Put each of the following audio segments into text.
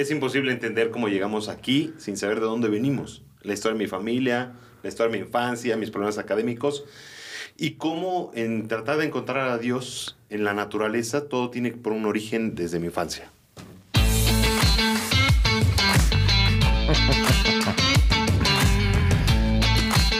Es imposible entender cómo llegamos aquí sin saber de dónde venimos. La historia de mi familia, la historia de mi infancia, mis problemas académicos y cómo en tratar de encontrar a Dios en la naturaleza todo tiene por un origen desde mi infancia.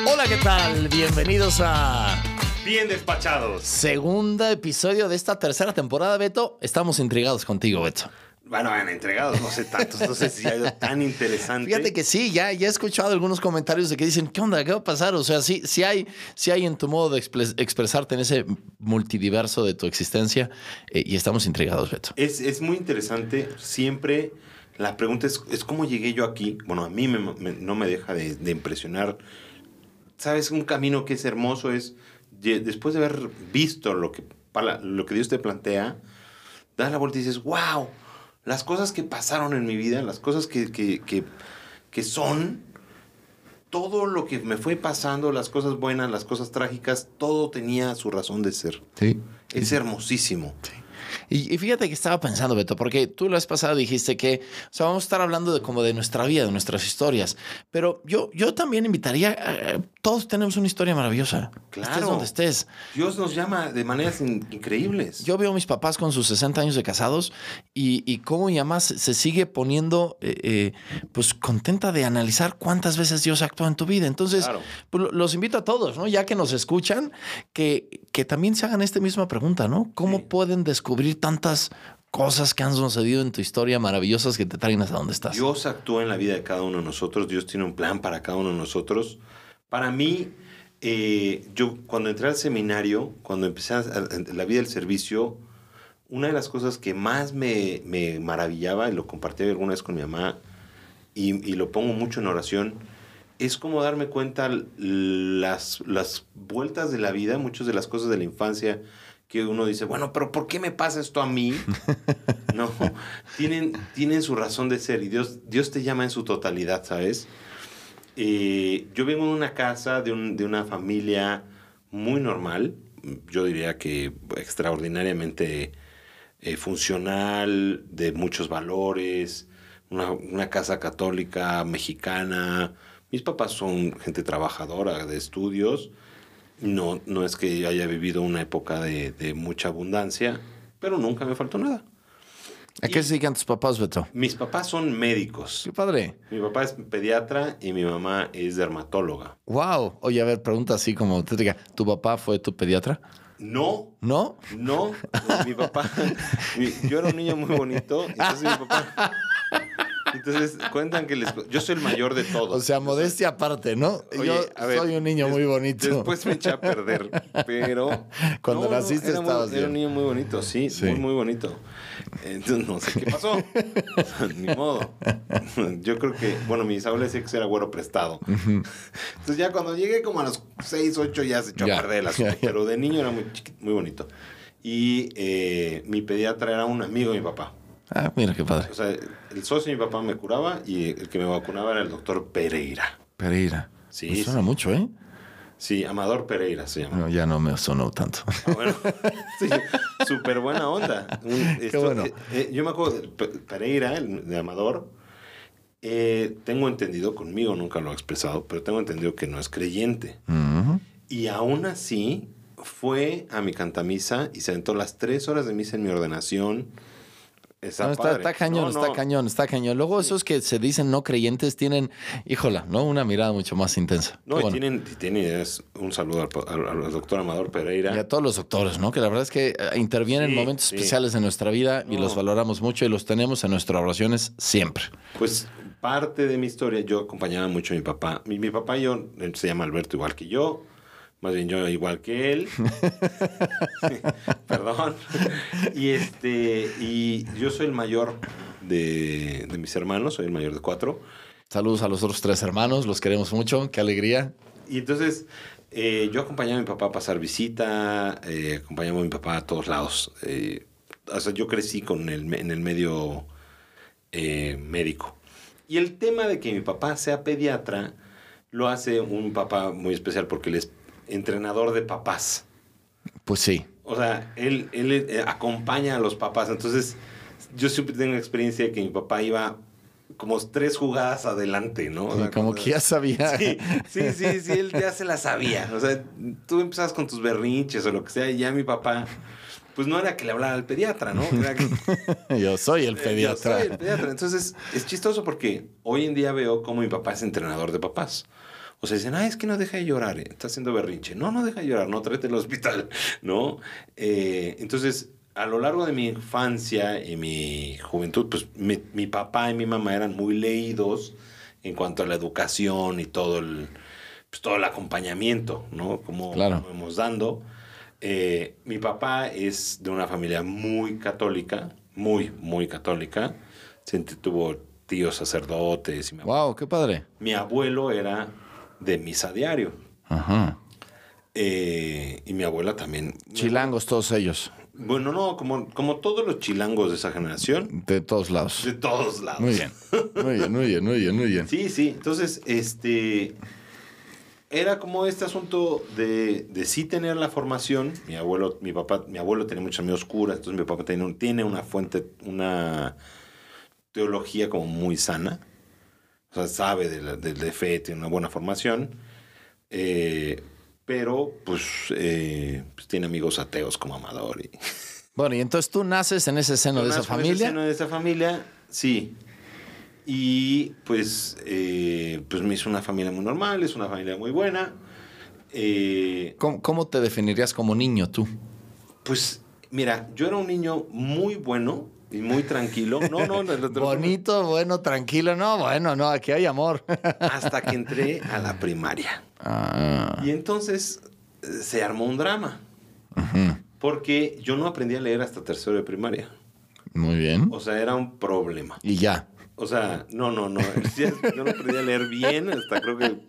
Hola, ¿qué tal? Bienvenidos a Bien despachados. segunda episodio de esta tercera temporada, Beto. Estamos intrigados contigo, Beto. Bueno, han entregados, no sé tantos, no sé si ha ido tan interesante. Fíjate que sí, ya, ya he escuchado algunos comentarios de que dicen, ¿qué onda? ¿Qué va a pasar? O sea, sí, sí hay, sí hay en tu modo de expres- expresarte en ese multidiverso de tu existencia eh, y estamos intrigados, Beto. Es, es muy interesante. Siempre la pregunta es, es cómo llegué yo aquí. Bueno, a mí me- me- no me deja de, de impresionar. ¿Sabes? Un camino que es hermoso es, después de haber visto lo que, lo que Dios te plantea, das la vuelta y dices, wow, las cosas que pasaron en mi vida, las cosas que, que, que, que son, todo lo que me fue pasando, las cosas buenas, las cosas trágicas, todo tenía su razón de ser. Sí. Es hermosísimo. Y, y fíjate que estaba pensando, Beto, porque tú la vez pasada dijiste que, o sea, vamos a estar hablando de como de nuestra vida, de nuestras historias. Pero yo, yo también invitaría, a- todos tenemos una historia maravillosa. Estés Claro. donde estés. Dios nos llama de maneras in- increíbles. Yo veo a mis papás con sus 60 años de casados y, y cómo mi mamá se, sigue poniendo eh, eh, pues contenta de analizar cuántas veces Dios actúa en tu vida. Entonces, Claro. pues, lo- los invito a todos, ¿no? Ya que nos escuchan, que, que también se hagan esta misma pregunta, ¿no? ¿Cómo Sí. pueden descubrir tantas cosas que han sucedido en tu historia maravillosas que te traen hasta donde estás? Dios actúa en la vida de cada uno de nosotros. Dios tiene un plan para cada uno de nosotros. Para mí, eh, yo cuando entré al seminario, cuando empecé a- a- la vida del servicio, una de las cosas que más me, me maravillaba, y lo compartí alguna vez con mi mamá, y, y lo pongo mucho en oración, es como darme cuenta las, las vueltas de la vida, muchas de las cosas de la infancia que uno dice, bueno, pero ¿por qué me pasa esto a mí? no, tienen, tienen su razón de ser y Dios, Dios te llama en su totalidad, ¿sabes? Eh, yo vengo de una casa, de, un- de una familia muy normal, yo diría que extraordinariamente eh, funcional, de muchos valores, una, una casa católica, mexicana. Mis papás son gente trabajadora, de estudios. No, no es que haya vivido una época de, de mucha abundancia, pero nunca me faltó nada. ¿A qué se dedican tus papás, Beto? Mis papás son médicos. Qué padre. Mi papá es pediatra y mi mamá es dermatóloga. Wow. Oye, a ver, pregunta así como te diga, ¿tu papá fue tu pediatra? No, ¿No? no, mi papá, yo era un niño muy bonito, entonces mi papá, entonces cuentan que les, yo soy el mayor de todos. O sea, modestia aparte, ¿no? Oye, Yo ver, soy un niño des- muy bonito. Después me eché a perder, pero... Cuando naciste era muy- estabas Era un niño muy bonito, sí, Sí. muy, muy bonito. Entonces, no sé qué pasó. Ni modo. Yo creo que, bueno, mis abuelos decían que era güero prestado. Entonces ya cuando llegué como a los 6, 8 ya se echó Ya, a perder el asunto. ya. Pero de niño era muy chiquito, muy bonito. Y eh, mi pediatra era un amigo de mi papá. Ah, mira qué padre. O sea, el socio de mi papá me curaba y el que me vacunaba era el doctor Pereira. Pereira. Sí, Me suena sí. mucho, ¿eh? Sí, Amador Pereira se llama. No, ya no me sonó tanto. Ah, bueno, sí, súper buena onda. Un- esto- bueno. eh, eh, yo me acuerdo Pereira, el de Amador. eh, tengo entendido, conmigo nunca lo ha expresado, pero tengo entendido que no es creyente. Y aún así fue a mi cantamisa y se aventó las tres horas de misa en mi ordenación. Está, No, está, cañón, No, está cañón, está cañón. Luego esos que se dicen no creyentes tienen, híjola, ¿no? Una mirada mucho más intensa. No, y tienen, y tienen- es un saludo al, al- al doctor Amador Pereira. Y a todos los doctores, ¿no? Que la verdad es que eh, intervienen en Sí, momentos sí. especiales de nuestra vida y los valoramos mucho y los tenemos en nuestras oraciones siempre. Pues parte de mi historia, yo acompañaba mucho a mi papá. Mi, mi papá y yo, él se llama Alberto igual que yo, más bien yo igual que él. Perdón. Y este, y yo soy el mayor de, de mis hermanos, soy el mayor de cuatro. Saludos a los otros tres hermanos, los queremos mucho, qué alegría. Y entonces eh, yo acompañaba a mi papá a pasar visita, eh, acompañaba a mi papá a todos lados. Eh, o sea, yo crecí con el, en el medio eh, médico. Y el tema de que mi papá sea pediatra lo hace un papá muy especial porque él es entrenador de papás. Pues sí. O sea, él, él eh, acompaña a los papás. Entonces, yo siempre tengo la experiencia de que mi papá iba como tres jugadas adelante, ¿no? O sea, como cuando- que ya sabía. Sí, sí, sí, sí, él ya se la sabía. O sea, tú empezabas con tus berrinches o lo que sea, y ya mi papá, pues no era que le hablara al pediatra, ¿no? Era que, Yo soy el Eh, pediatra. yo soy el pediatra. Entonces, es chistoso porque hoy en día veo cómo mi papá es entrenador de papás. O sea, dicen, ah, es que no deja de llorar, eh, está haciendo berrinche. No, no deja de llorar, no, tráete al hospital, ¿no? Eh, entonces, a lo largo de mi infancia y mi juventud, pues mi, mi papá y mi mamá eran muy leídos en cuanto a la educación y todo el, pues, todo el acompañamiento, ¿no? Como Claro. hemos dando. Eh, mi papá es de una familia muy católica, muy, muy católica. Siempre tuvo tíos sacerdotes. Y mi, Wow, qué padre. mi abuelo era de misa diario. Ajá. Eh, y mi abuela también. Chilangos todos ellos, Bueno, no, como, como todos los chilangos de esa generación, de todos lados. de todos lados. Muy bien. Muy bien, muy bien, muy bien, muy bien. Sí, sí. Entonces, este. Era como este asunto de, de sí tener la formación. Mi abuelo, mi papá, mi abuelo tenía muchos amigos curas, entonces mi papá tiene, tiene una fuente, una teología como muy sana. O sea, sabe de, la- de- de fe, tiene una buena formación. Eh, pero, pues, eh, pues, tiene amigos ateos como Amador. Y, Bueno, y entonces tú naces en ese seno de esa Nací en ese familia. seno de esa familia, sí. Y pues, eh, pues me hizo una familia muy normal, es una familia muy buena. Eh, ¿Cómo, cómo te definirías como niño tú? pues mira, yo era un niño muy bueno y muy tranquilo. No, no, no, Bonito, bueno, tranquilo. No, bueno, no, aquí hay amor. hasta que entré a la primaria. Ah, Y entonces eh, se armó un drama. ujú. Porque yo no aprendí a leer hasta tercero de primaria. Muy bien. O sea, era un problema. Y ya. O sea, no, no, no. Yo no aprendí a leer bien hasta creo que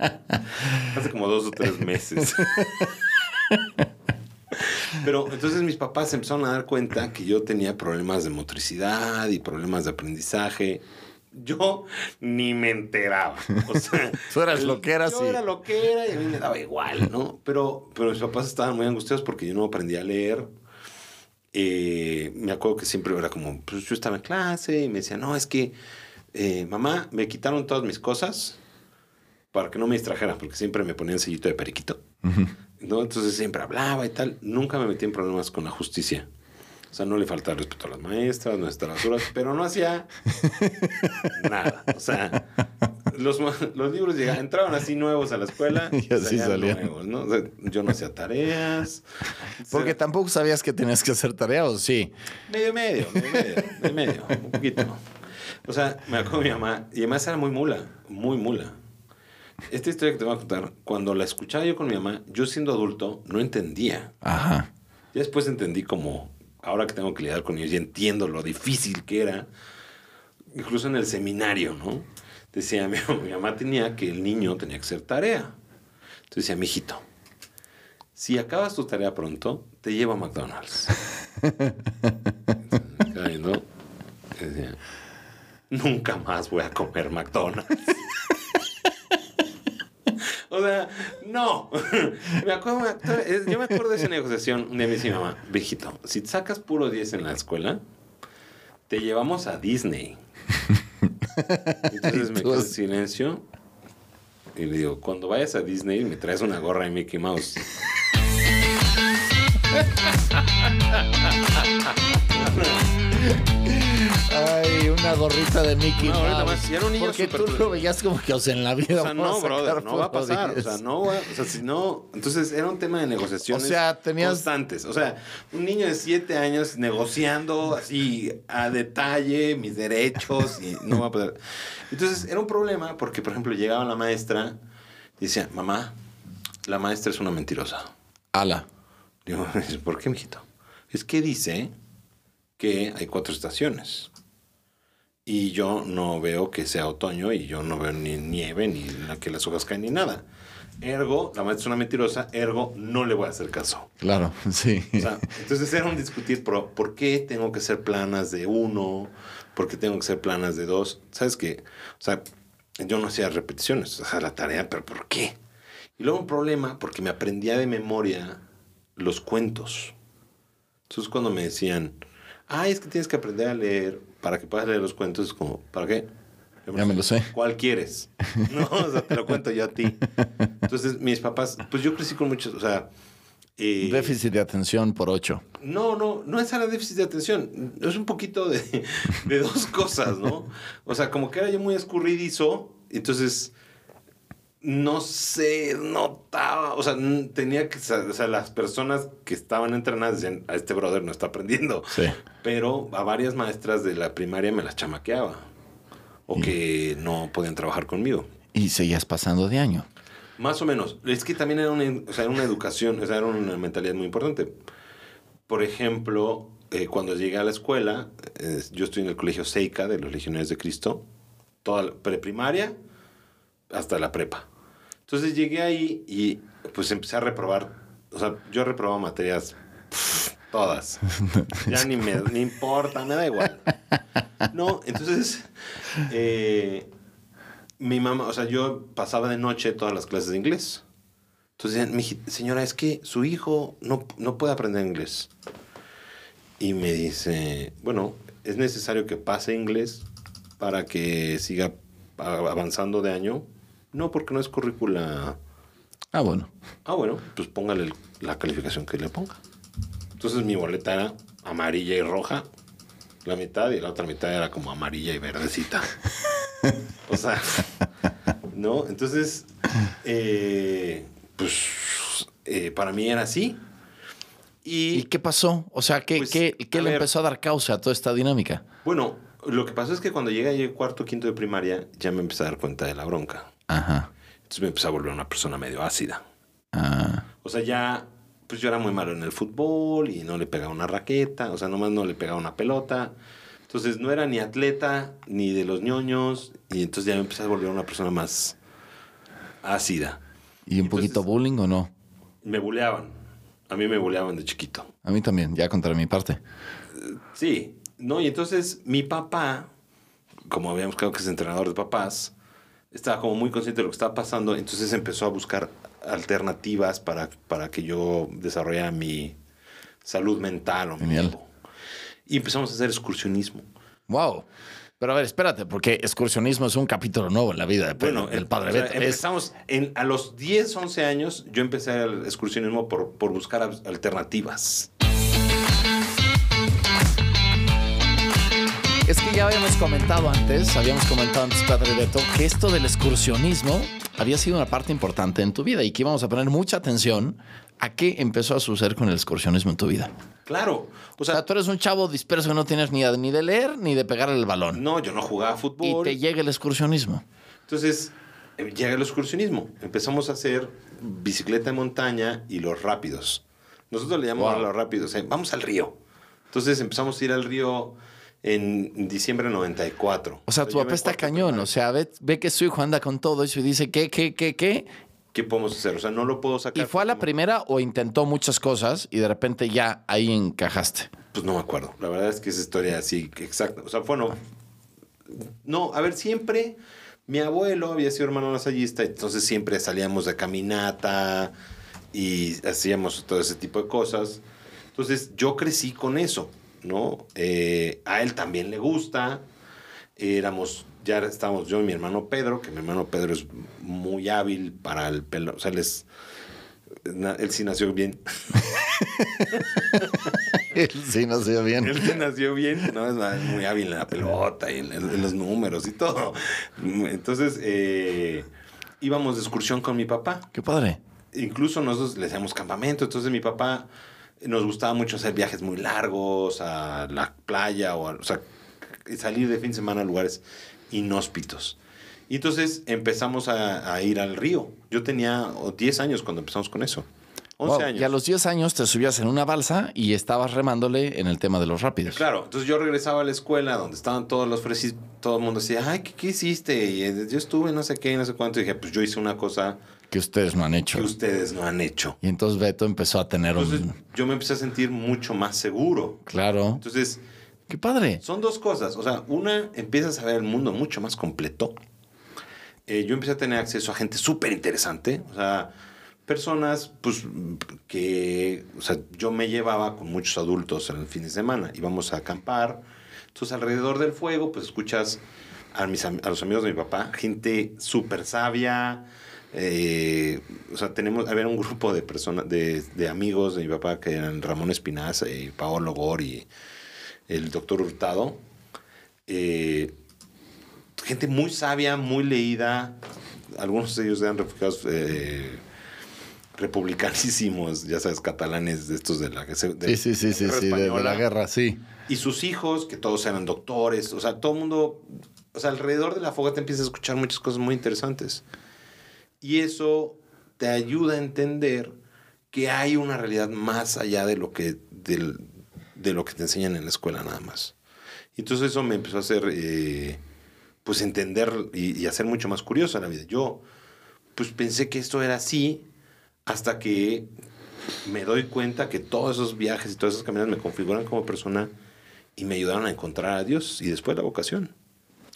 hace como dos o tres meses. Pero entonces mis papás empezaron a dar cuenta que yo tenía problemas de motricidad y problemas de aprendizaje. Yo ni me enteraba. O sea, Tú eras lo que eras Yo era lo que era y a mí me daba igual, ¿no? Pero, pero mis papás estaban muy angustiados porque yo no aprendí a leer. Eh, me acuerdo que siempre era como, pues yo estaba en clase y me decía, no, es que, eh, mamá, me quitaron todas mis cosas para que no me distrajeran, porque siempre me ponían sellito de periquito. ¿No? Entonces siempre hablaba y tal. Nunca me metí en problemas con la justicia. O sea, no le faltaba respeto a las maestras, no estaba basuras, pero no hacía nada. O sea, los, los libros llegaban, entraban así nuevos a la escuela Y así salían nuevos, ¿no? O sea, yo no hacía tareas. Porque tampoco sabías que tenías que hacer tarea, ¿o sí? Medio, medio, medio, medio, medio, medio, un poquito. O sea, me acuerdo de mi mamá, y además era muy mula, muy mula. Esta historia que te voy a contar, cuando la escuchaba yo con mi mamá, yo siendo adulto no entendía. Ajá. Ya después entendí como, ahora que tengo que lidiar con ellos, ya entiendo lo difícil que era. Incluso en el seminario, ¿no? Decía, mi, mi mamá tenía que el niño tenía que hacer tarea. Entonces decía, mijito, si acabas tu tarea pronto, te llevo a McDonald's. Entonces, y decía, nunca más voy a comer McDonald's. O sea, no. Me acuerdo, yo me acuerdo de esa negociación. Dice mi mamá, viejito, si sacas puro 10 en la escuela, te llevamos a Disney. Entonces me quedo en silencio y le digo, cuando vayas a Disney me traes una gorra de Mickey Mouse. Ay, una gorrita de Mickey No, ahorita Mouse. más, si era un niño Porque tú lo veías como que, o sea, en la vida O sea, vamos no, sacar brother, no va a pasar. O 10. sea, no va, o sea, si no, entonces era un tema de negociaciones O sea, tenías- constantes. O sea, un niño de siete años negociando así a detalle mis derechos y no va a poder. Entonces era un problema porque, por ejemplo, llegaba la maestra y decía, mamá, la maestra es una mentirosa. Ala. Digo, ¿por qué, mijito? Es que dice que hay cuatro estaciones. Y yo no veo que sea otoño y yo no veo ni nieve, ni la que las hojas caen, ni nada. Ergo, la maestra es una mentirosa, ergo, no le voy a hacer caso. Claro, sí. O sea, entonces era un discutir por, por qué tengo que ser planas de uno, por qué tengo que ser planas de dos. ¿Sabes qué? O sea, yo no hacía repeticiones, o sea, la tarea, pero ¿por qué? Y luego un problema porque me aprendía de memoria los cuentos. Entonces cuando me decían, ay, es que tienes que aprender a leer para que puedas leer los cuentos, es como, ¿para qué? Ya me lo sé. ¿Cuál quieres? No, o sea, te lo cuento yo a ti. Entonces, mis papás, pues yo crecí con muchos, o sea... eh, Déficit de atención por ocho. no, no, no es a la déficit de atención. Es un poquito de, de dos cosas, ¿no? O sea, como que era yo muy escurridizo, entonces no se notaba, o sea, tenía que, o sea, las personas que estaban entrenadas decían, a este brother no está aprendiendo. Sí. Pero a varias maestras de la primaria me las chamaqueaba. O que no podían trabajar conmigo. Y seguías pasando de año. Más o menos. Es que también era una, o sea, era una educación, o sea, era una mentalidad muy importante. Por ejemplo, eh, cuando llegué a la escuela, eh, yo estoy en el colegio Seika de los Legionarios de Cristo, toda la preprimaria hasta la prepa. Entonces llegué ahí y pues empecé a reprobar, o sea, yo reprobaba materias todas. Ya ni me ni importa, me da igual. No, entonces eh, mi mamá, o sea, yo pasaba de noche todas las clases de inglés. Entonces decían, "Mi hij- señora, es que su hijo no, no puede aprender inglés. Y me dice, bueno, es necesario que pase inglés para que siga avanzando de año. No, porque no es currícula. Ah, bueno. Ah, bueno, pues póngale la calificación que le ponga. Entonces mi boleta era amarilla y roja, la mitad, y la otra mitad era como amarilla y verdecita. o sea, ¿no? Entonces, eh, pues eh, para mí era así. Y, ¿Y qué pasó? O sea, ¿qué, Pues, qué, qué le ver. empezó a dar causa a toda esta dinámica? bueno, lo que pasó es que cuando llegué a cuarto quinto de primaria, ya me empecé a dar cuenta de la bronca. Ajá. Entonces me empecé a volver una persona medio ácida. Ah, O sea, ya, pues yo era muy malo en el fútbol y no le pegaba una raqueta, o sea, nomás no le pegaba una pelota. Entonces no era ni atleta ni de los ñoños y entonces ya me empecé a volver una persona más ácida. ¿Y un poquito bullying o no? Me buleaban. A mí me buleaban de chiquito. A mí también, ya contra mi parte. Sí, no, y entonces mi papá, como habíamos quedado que es entrenador de papás, estaba como muy consciente de lo que estaba pasando, entonces empezó a buscar alternativas para, para que yo desarrollara mi salud mental o mi Genial. ego. Y empezamos a hacer excursionismo. Wow. Pero a ver, espérate, porque excursionismo es un capítulo nuevo en la vida de Pedro, del padre o sea, Beto. Empezamos en, a los 10, 11 años, yo empecé el excursionismo por, por buscar al- alternativas. Es que ya habíamos comentado antes, habíamos comentado antes, Padre Beto, que esto del excursionismo había sido una parte importante en tu vida y que íbamos a poner mucha atención a qué empezó a suceder con el excursionismo en tu vida. Claro, o O sea, tú eres un chavo disperso que no tienes ni, ni de leer ni de pegarle el balón. no, yo no jugaba Y fútbol. te llega el excursionismo. Entonces, eh, llega el excursionismo. Empezamos a hacer bicicleta de montaña y los rápidos. Nosotros le llamamos Wow. a los rápidos, eh, vamos al río. Entonces empezamos a ir al río en diciembre de 94. O sea, tu papá está cañón. O sea, ve, ve que su hijo anda con todo eso y dice, ¿qué, qué, qué, qué? ¿Qué podemos hacer? O sea, no lo puedo sacar. ¿Y fue a la primera o intentó muchas cosas y de repente ya ahí encajaste? Pues no me acuerdo. La verdad es que esa historia así, exacta. O sea, bueno. No, a ver, siempre. Mi abuelo había sido hermano lasallista, entonces siempre salíamos de caminata y hacíamos todo ese tipo de cosas. Entonces yo crecí con eso, ¿no? Eh, a él también le gusta. Éramos, ya estábamos yo y mi hermano Pedro, que mi hermano Pedro es muy hábil para el pelo. O sea, él es. Él sí nació bien. sí, no se bien. Él sí nació bien, ¿no? Es muy hábil en la pelota y en, en los números y todo. Entonces, eh, íbamos de excursión con mi papá. Qué padre. Incluso nosotros le hacíamos campamento. Entonces, mi papá nos gustaba mucho hacer viajes muy largos a la playa o, a- o sea, salir de fin de semana a lugares inhóspitos. Y entonces empezamos a, a ir al río. Yo tenía oh, 10 años cuando empezamos con eso. 11 Wow, años. Y a los 10 años te subías en una balsa y estabas remándole en el tema de los rápidos. Claro, entonces yo regresaba a la escuela donde estaban todos los fresis, todo el mundo decía, ay, ¿qué, qué hiciste? Y yo estuve no sé qué, no sé cuánto. Y dije, pues yo hice una cosa Que ustedes no han hecho. que ustedes no han hecho. Y entonces Beto empezó a tener Entonces un... yo me empecé a sentir mucho más seguro. Claro. Entonces, Qué padre. son dos cosas. O sea, una, empiezas a ver el mundo mucho más completo. Eh, yo empecé a tener acceso a gente súper interesante. O sea, personas, pues, que, o sea, yo me llevaba con muchos adultos en el fin de semana. Íbamos a acampar. Entonces, alrededor del fuego, pues, escuchas a, mis, a los amigos de mi papá, gente súper sabia. Eh, o sea, tenemos, había un grupo de personas, de, de amigos de mi papá que eran Ramón Espinaza y Paolo Gor y el doctor Hurtado. Eh, gente muy sabia, muy leída. Algunos de ellos eran refugiados eh, republicanísimos, ya sabes, catalanes de estos de la de Sí, sí, sí, sí, guerra sí, de, de la guerra, sí. Y sus hijos, que todos eran doctores, o sea, todo el mundo, o sea, alrededor de la fogata empiezas a escuchar muchas cosas muy interesantes. Y eso te ayuda a entender que hay una realidad más allá de lo que, de lo que te enseñan en la escuela nada más. Y entonces eso me empezó a hacer, eh, pues, entender y, y hacer mucho más curiosa la vida. Yo, pues, pensé que esto era así hasta que me doy cuenta que todos esos viajes y todas esas caminadas me configuran como persona y me ayudaron a encontrar a Dios y después la vocación.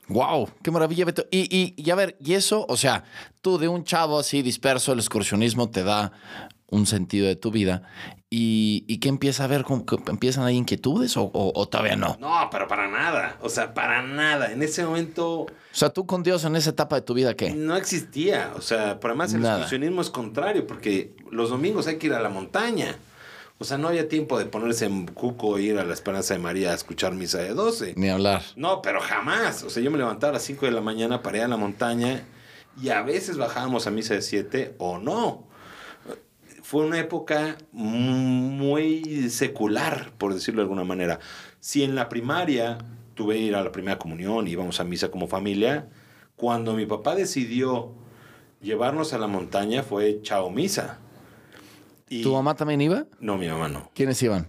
Wow, qué maravilla, Beto. Y, y, y a ver, y eso, o sea, tú de un chavo así disperso, el excursionismo te da un sentido de tu vida. ¿Y, y qué empieza a ver? ¿Cómo que ¿Empiezan ahí inquietudes o, o- o todavía no? No, pero para nada. O sea, para nada. En ese momento O sea, tú con Dios en esa etapa de tu vida, ¿qué? no existía. O sea, por además el Nada. excursionismo es contrario porque los domingos hay que ir a la montaña. O sea, no había tiempo de ponerse en cuco e ir a la Esperanza de María a escuchar misa de 12. Ni hablar. No, pero jamás. O sea, yo me levantaba a las 5 de la mañana para ir a la montaña y a veces bajábamos a misa de 7 o no. Fue una época muy secular, por decirlo de alguna manera. Si en la primaria tuve que ir a la primera comunión y íbamos a misa como familia, cuando mi papá decidió llevarnos a la montaña fue chao misa. Y- ¿Tu mamá también iba? No, mi mamá no. ¿Quiénes iban?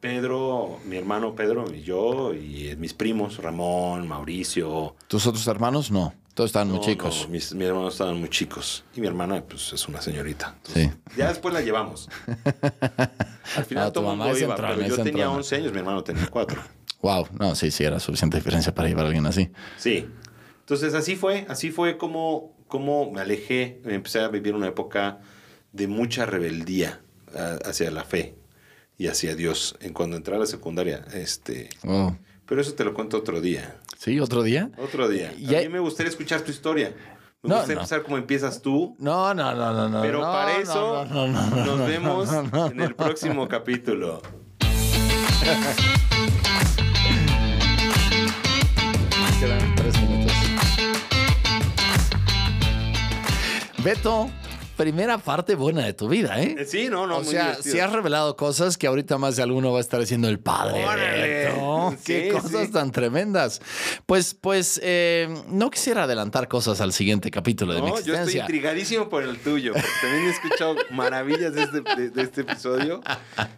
Pedro, mi hermano Pedro y yo y mis primos, Ramón, Mauricio. ¿Tus otros hermanos? No. Todos estaban muy chicos. no, mis, mis hermanos estaban muy chicos. Y mi hermana, pues, es una señorita. Sí. Ya después la llevamos. Al final Ah, todo mundo iba, entrona, pero yo tenía entrona. 11 años, mi hermano tenía 4. Wow, no, sí, sí, era suficiente diferencia para llevar a alguien así. Sí. Entonces así fue, así fue como, como me alejé, empecé a vivir una época de mucha rebeldía hacia la fe y hacia Dios en cuando entré a la secundaria. Este, Oh. pero eso te lo cuento otro día. ¿Sí? ¿Otro día? Otro día. Ya- A mí me gustaría escuchar tu historia. Me No, gustaría no. empezar como empiezas tú. No, no, no, no, no. Pero no, para eso no, no, no, no, nos no, vemos en el próximo capítulo. Quedan tres minutos. Beto, primera parte buena de tu vida, ¿eh? Eh, Sí, no, no, o muy sea, divertido. si has revelado cosas que ahorita más de alguno va a estar diciendo el padre. Órale. Beto. Qué Sí, cosas sí. tan tremendas. Pues, pues, eh, no quisiera adelantar cosas al siguiente capítulo de mi No, yo estoy existencia. intrigadísimo por el tuyo, porque también he escuchado maravillas de este, de- de este episodio.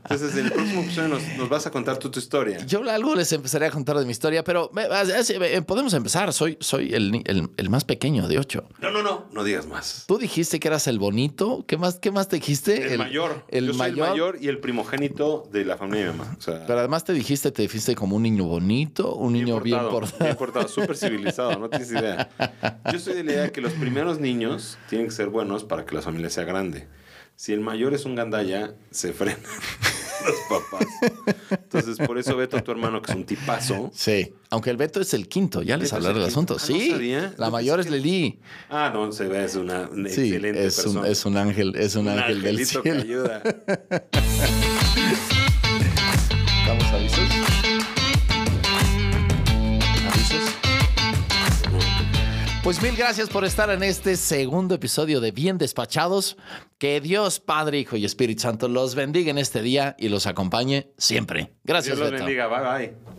Entonces, en el próximo episodio nos, nos vas a contar tú tu historia. Yo algo les empezaré a contar de mi historia, pero eh, eh, podemos empezar. Soy, soy el, el- el más pequeño de ocho. No, no, no, no digas más. Tú dijiste que eras el bonito. ¿Qué más, qué más te dijiste? El, mayor. El yo soy mayor. el mayor y el primogénito de la familia de mi mamá. O sea, Pero además te dijiste, te dijiste como un niño bonito, un niño bien portado. Bien portado, súper civilizado, no tienes idea. Yo soy de la idea que los primeros niños tienen que ser buenos para que la familia sea grande. Si el mayor es un gandalla, se frenan los papás. Entonces, por eso Beto, tu hermano, que es un tipazo. Sí, aunque el Beto es el quinto, ya les ¿Beto es hablaré el del asunto. Ah, no sí, sabía. la Yo mayor es Lili. Ah, no, se ve, es una, una Sí, excelente es un, persona. es un ángel, es un, Un ángel del que cielo. ayuda. ¿Damos avisos? Pues mil gracias por estar en este segundo episodio de Bien Despachados. Que Dios, Padre, Hijo y Espíritu Santo los bendiga en este día y los acompañe siempre. Gracias, Dios los Beto. bendiga. Bye, bye.